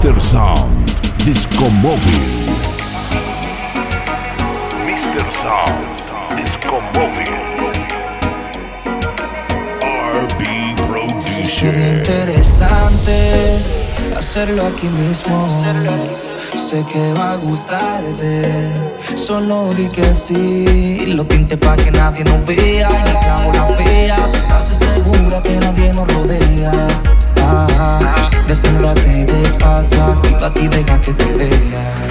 Mr. Sound Disco Móvil. Mr. Sound Disco Móvil. RB Sería Producer. interesante hacerlo aquí mismo. Sé que va a gustarte. Solo di que sí. Lo tinte pa' que nadie nos vea. Y la fea. Estás segura que nadie nos rodea. Ah, desnúdate despacio. Actívate y deja que te vea.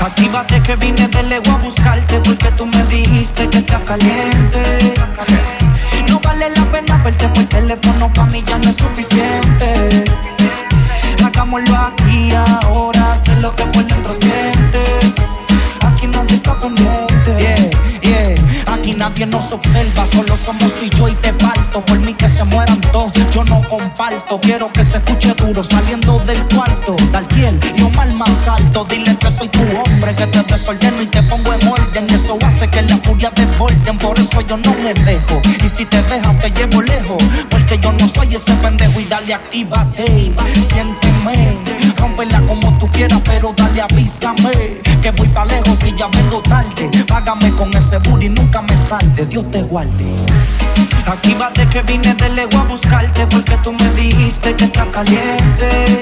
Actívate que vine de lejos a buscarte porque tú me dijiste que está caliente. No vale la pena verte por teléfono, pa' mí ya no es suficiente. Hagámoslo aquí ahora, sé lo que por dentro. Aquí nadie está pendiente. Yeah, yeah. Aquí nadie nos observa, solo somos tú y yo y te parto. Por mí que se mueran todos, yo no comparto. Quiero que se escuche duro saliendo del cuarto. Dalquiel y Omar más alto. Dile que soy tu hombre, que te desordeno y te pongo en orden. Eso hace que la furia desborden, por eso yo no me dejo. Y si te dejas, te llevo lejos. Porque yo no soy ese pendejo y dale, actívate. Tú pero dale, avísame. Que voy pa' lejos y ya vengo tarde. Págame con ese booty, nunca me salte. Dios te guarde. Actívate que vine de lejos a buscarte porque tú me dijiste que está caliente.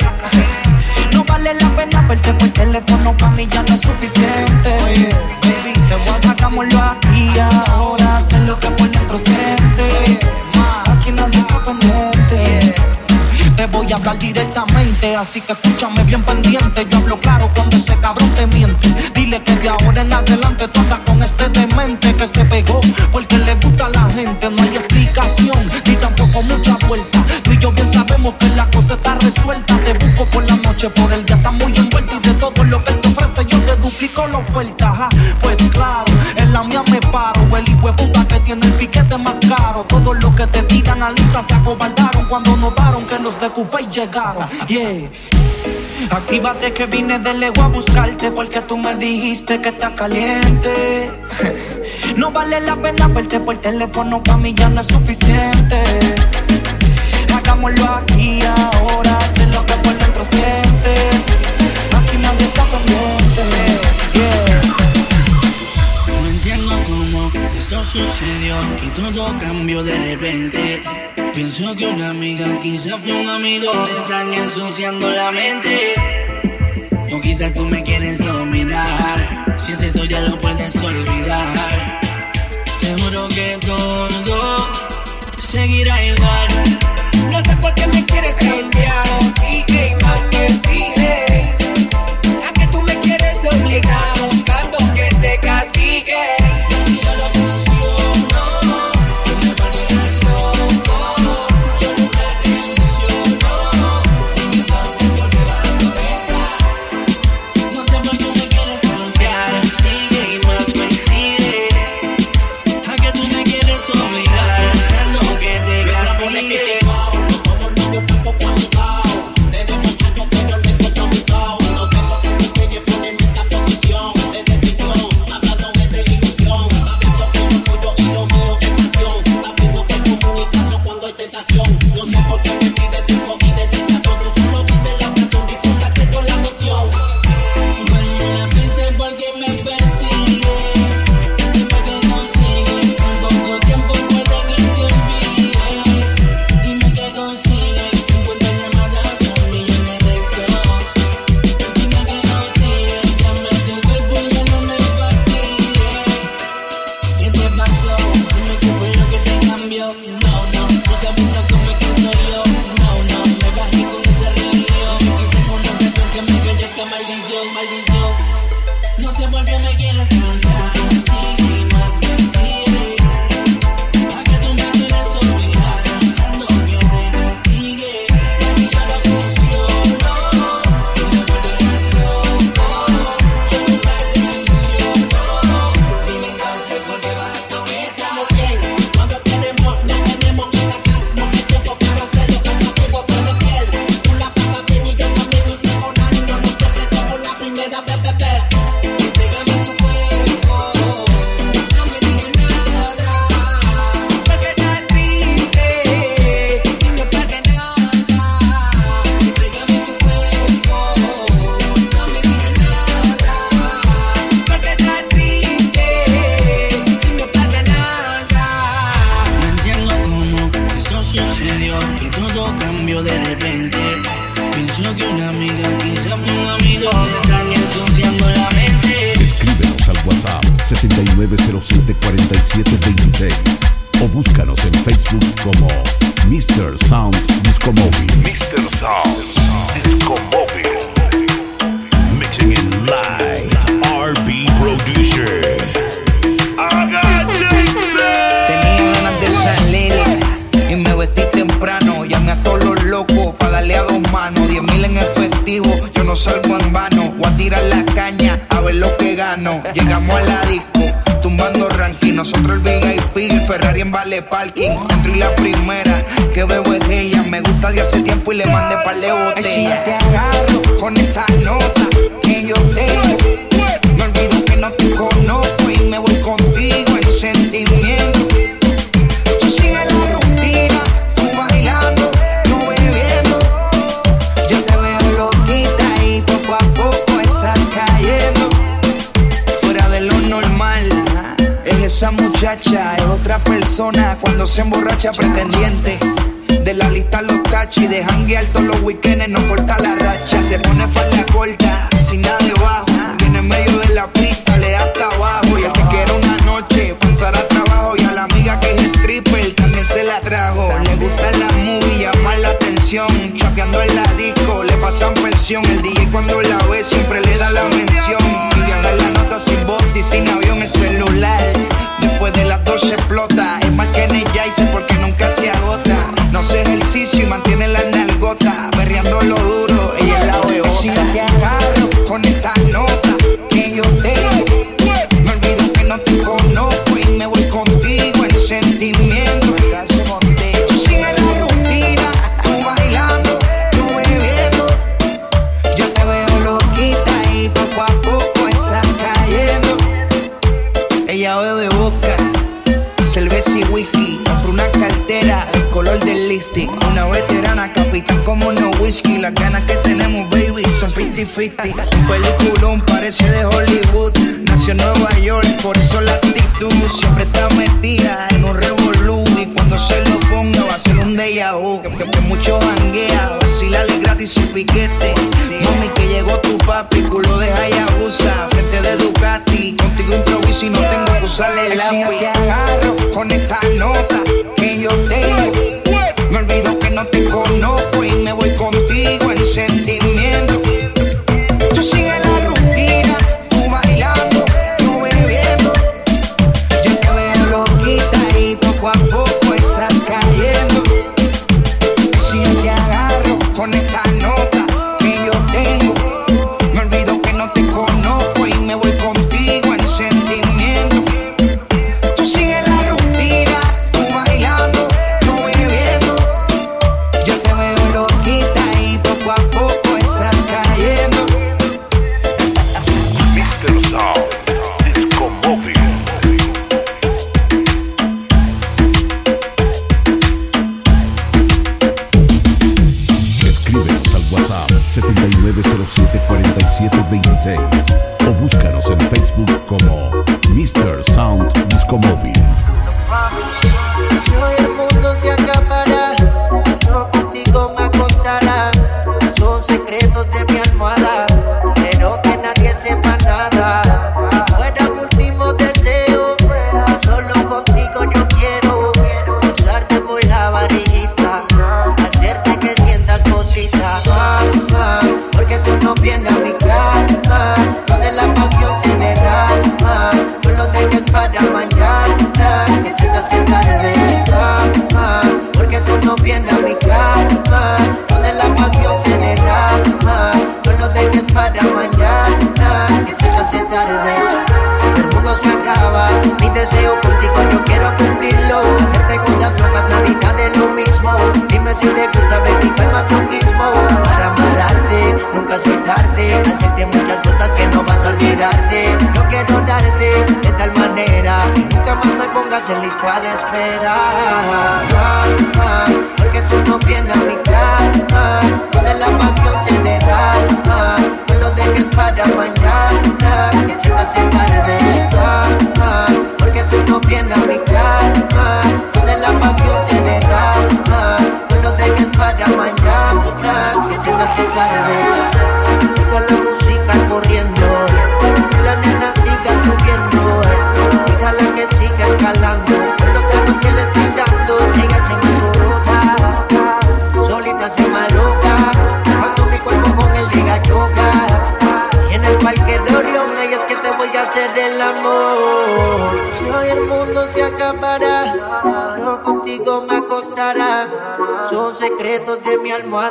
No vale la pena verte por teléfono, pa' mí ya no es suficiente. baby, hagámoslo aquí ahora, sé lo que por A hablar directamente, así que escúchame bien pendiente. Yo hablo claro cuando ese cabrón te miente. Dile que de ahora en adelante tú andas con este demente que se pegó porque le gusta a la gente. No hay explicación ni tampoco mucha vuelta. Tú y yo bien sabemos que la cosa está resuelta. Te busco por la noche, por el día está muy envuelto y de todo lo que él te ofrece yo te duplico la oferta. Pues claro, en la mía me paro. El hijo puta que tiene el piquete más caro. Todo lo que te digan a lista se acobardaron cuando notaron que los de Coupé llegaron. Yeah. Actívate que vine de lejos a buscarte porque tú me dijiste que está caliente. No vale la pena verte por teléfono, pa' mí ya no es suficiente. Hagámoslo aquí ahora, sé lo que por dentro sientes. Aquí nadie está pendiente. Yeah. No entiendo cómo esto sucedió, que todo cambió de repente. Pienso que una amiga quizás fue un amigo, te están ensuciando la mente. O quizás tú me quieres dominar, si es eso ya lo puedes olvidar. Te juro que todo seguirá igual. No sé por qué me quieres es otra persona cuando se emborracha pretendiente. De la lista los tachis, de janguear todos los weekends, no corta la racha. Se pone falda corta, sin nada debajo. Viene en medio de la pista, le da hasta abajo. Y el que quiera una noche, pasará trabajo. Y a la amiga que es stripper, también se la trajo. Le gusta la movie, llamar la atención. Chapeando en la disco, le pasan presión. El DJ cuando la ve siempre le ejercicio y mantiene la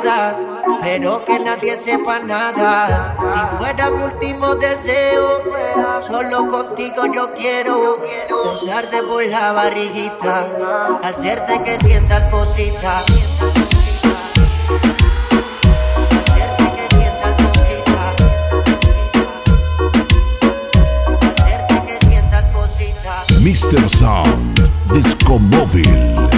almohada, pero que nadie sepa nada. Si fuera mi último deseo, solo contigo yo quiero besarte por la barriguita, hacerte que sientas cositas. Mr. Sound Disco Móvil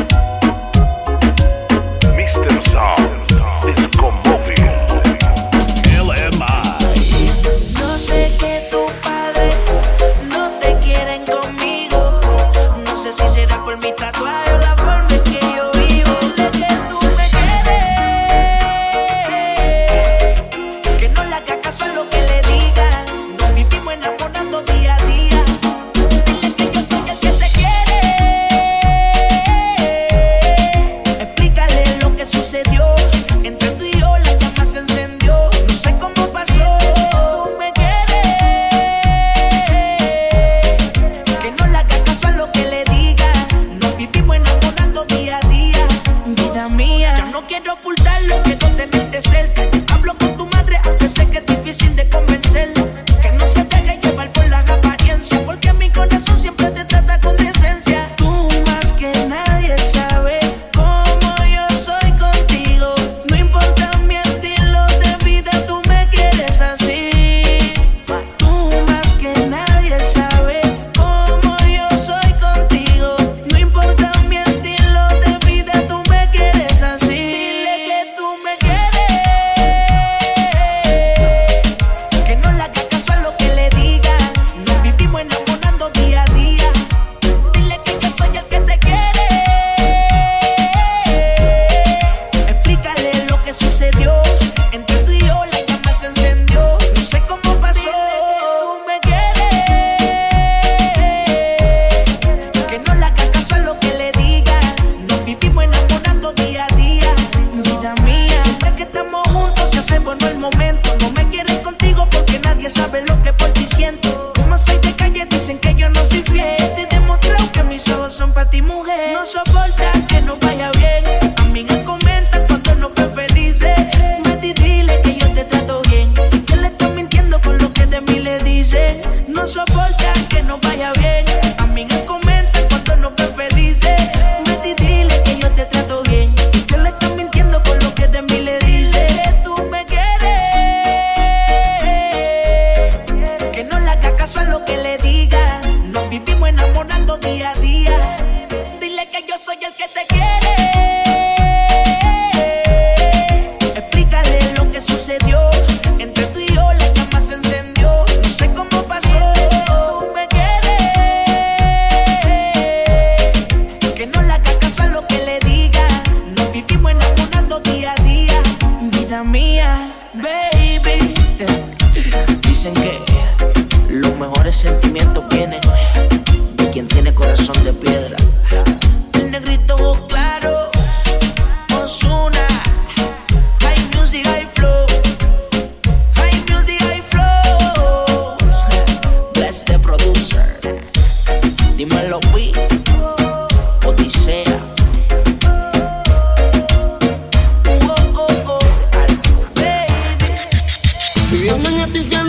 Vienen a ti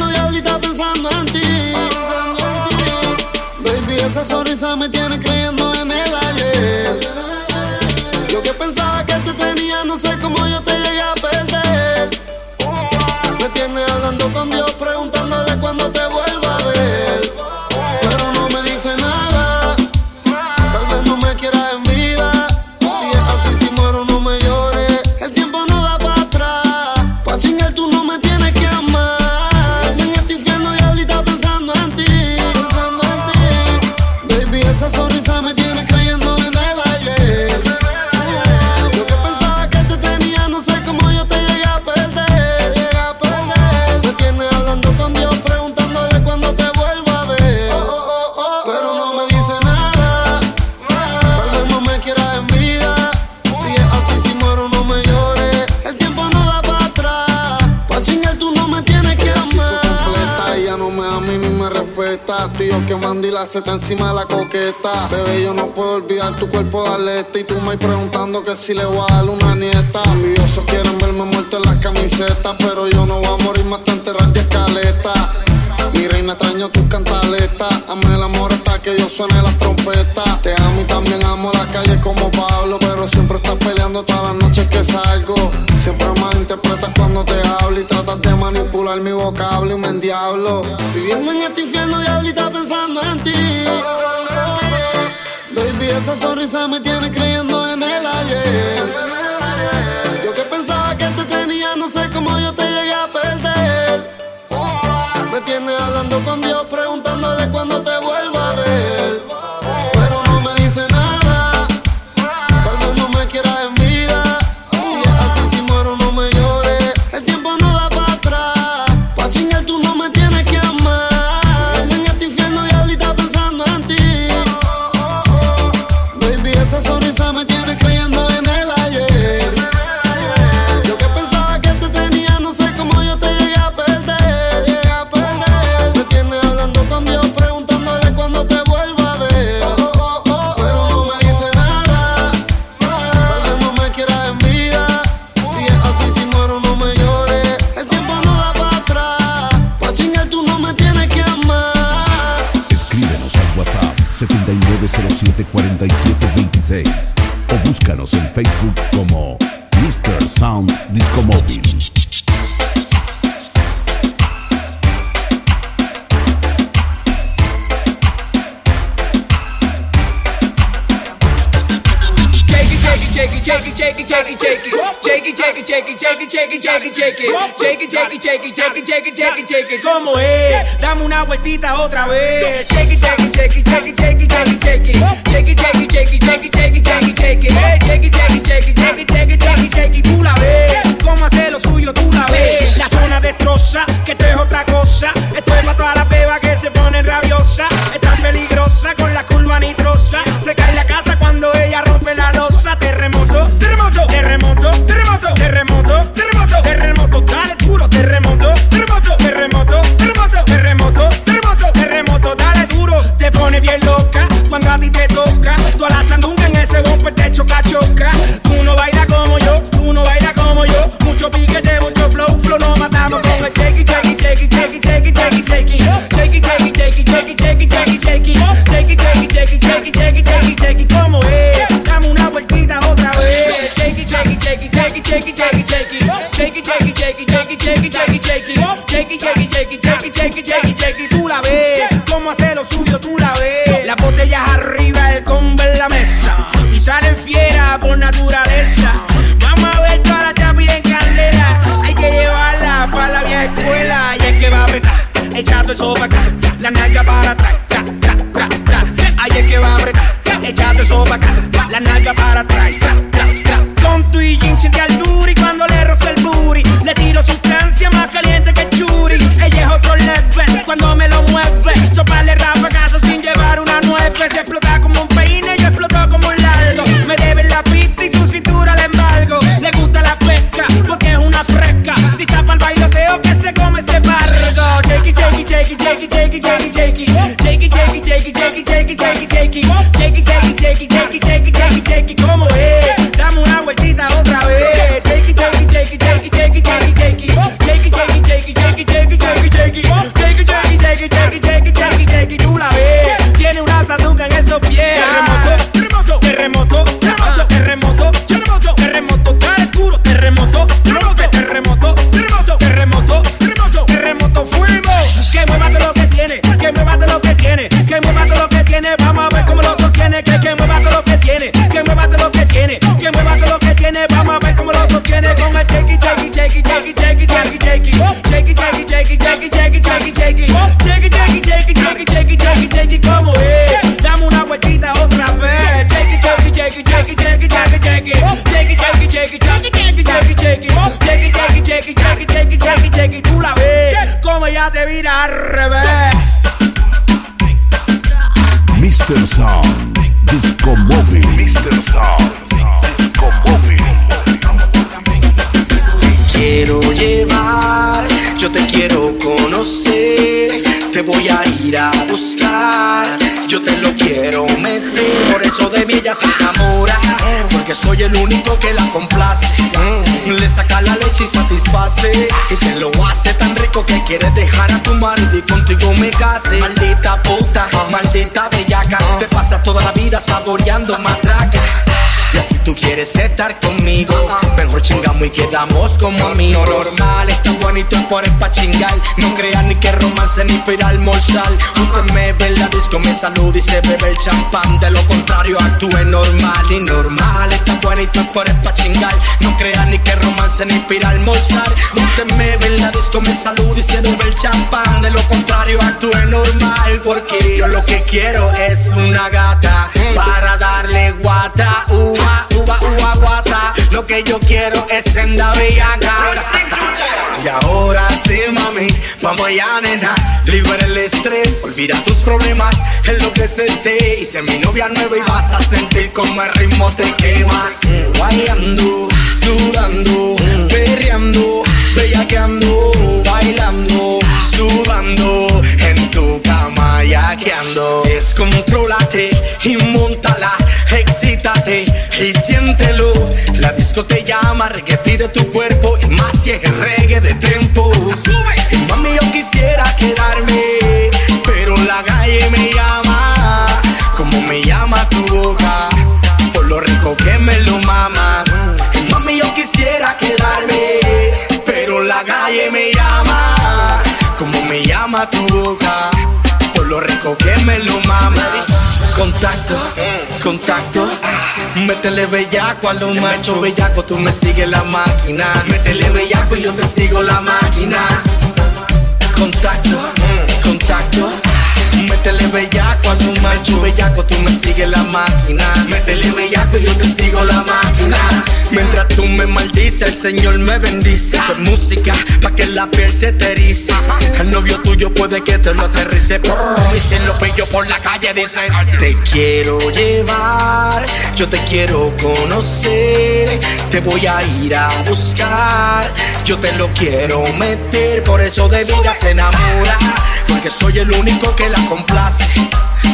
se está encima de la coqueta. Bebé, yo no puedo olvidar tu cuerpo de aleta. Y tú me preguntando que si le voy a dar una nieta. Envidiosos quieren verme muerto en las camisetas. Pero yo no voy a morir más tan enterrar de escaleta. Mi reina extraño tus cantaletas. Ame el amor hasta que yo suene las trompetas. Te amo y también amo la calle como Pablo. Pero siempre estás peleando todas las noches que salgo. Siempre malinterpretas cuando te hablo y tratas de mi vocablo y me endiablo. Viviendo en este infierno, diablita pensando en ti. Baby, esa sonrisa me tiene creyendo en el ayer. Yo que pensaba que te tenía, no sé cómo yo te llegué a perder. Me tiene hablando con Dios, shake it, shake it, shake it, shake it, shake it, shake it. Shake it, shake it, shake it, shake it, shake it, shake it, shake it. ¿Cómo es? Dame una vueltita otra vez. Shake it, shake it, shake it, shake it, shake it, shake it, shake it. Shake it, shake it, shake it, shake it, shake it, shake it, shake it. Shake it, shake it, shake it, shake it, shake it, shake it, shake it. Tú la ves. ¿Cómo hace lo suyo? Tú la ves. La zona destroza, que esto es otra cosa. Esto es para todas las bebas que se ponen rabiosas. Están peligrosa con la curva nitrosa. Se cae la casa cuando ella rompe la losa. Terremoto, terremoto, terremoto, terremoto terremoto, terremoto, terremoto, dale duro, terremoto, terremoto, terremoto, terremoto, terremoto, terremoto, terremoto, dale duro. Te pone bien loca cuando a ti te toca. Tú a la sandunga en ese bumper te choca, choca. Shake it, shake it, shake it, shake it, tú la ves, cómo hace lo suyo, tú la ves. Las botellas arriba, el combo en la mesa y salen fieras por naturaleza. Vamos a ver toda la chapi en candela, hay que llevarla para la vieja escuela y es que va a apretar, echando eso para la nalga para atrás, tra, tra. Ahí es que va a apretar, echando eso la nalga para atrás. Quiero llevar yo te quiero conocer. Te voy a ir a buscar, yo te lo quiero meter. Por eso de mí ella se enamora, porque soy el único que la complace. Le saca la leche y satisface. Y te lo hace tan rico que quieres dejar a tu marido y contigo me case. Maldita puta, maldita bellaca. Te pasas toda la vida saboreando matraca. Tú quieres estar conmigo. Mejor chingamos y quedamos como amigos. Normal, es tan bonito por pa' chingar. No creas ni que romance ni para almorzar. Usted me ve en la disco, me saluda y se bebe el champán. De lo contrario actúe normal y normal. Es tan bonito por pa' chingar. No creas ni que romance ni para almorzar. Usted me ve en la disco, me saluda y se bebe el champán. De lo contrario actúe normal Porque yo lo que quiero es una gata Para darle guata, uva, uva, Lo que yo quiero es senda bellaca Y ahora sí, mami, vamos allá, nena. Libera el estrés, olvida tus problemas Enloquecete. Y sé mi novia nueva Y vas a sentir como el ritmo te quema. Mm, Guayando, sudando, perreando Bellaqueando, bailando, sudando En tu cama yaqueando Descontrólate y montala Excítate y siéntelo. La disco te llama, reggae pide tu cuerpo Y más si es reggae de tempo Sube. Mami yo quisiera tu boca Por lo rico que me lo mamas. Contacto, contacto Métele bellaco a los machos bellaco Tú me sigues la máquina. Métele bellaco y yo te sigo la máquina. Contacto, contacto Métele bellaco a los machos bellaco Tú me sigues la máquina. Métele bellaco y yo te sigo la máquina. Mientras tú me el Señor me bendice. Esto es música pa' que la piel se te erice. El novio tuyo puede que te lo aterrice. Y si lo pillo por la calle dicen Te quiero llevar, yo te quiero conocer. Te voy a ir a buscar, yo te lo quiero meter. Por eso de vida se enamora Porque soy el único que la complace.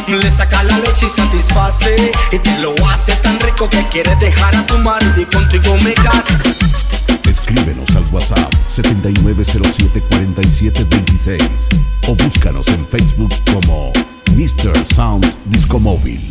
Le saca la leche y satisface Y te lo hace tan rico que quieres dejar a tu marido y contigo me case Escríbenos al WhatsApp 79074726 o búscanos en Facebook como Mr. Sound Disco Móvil.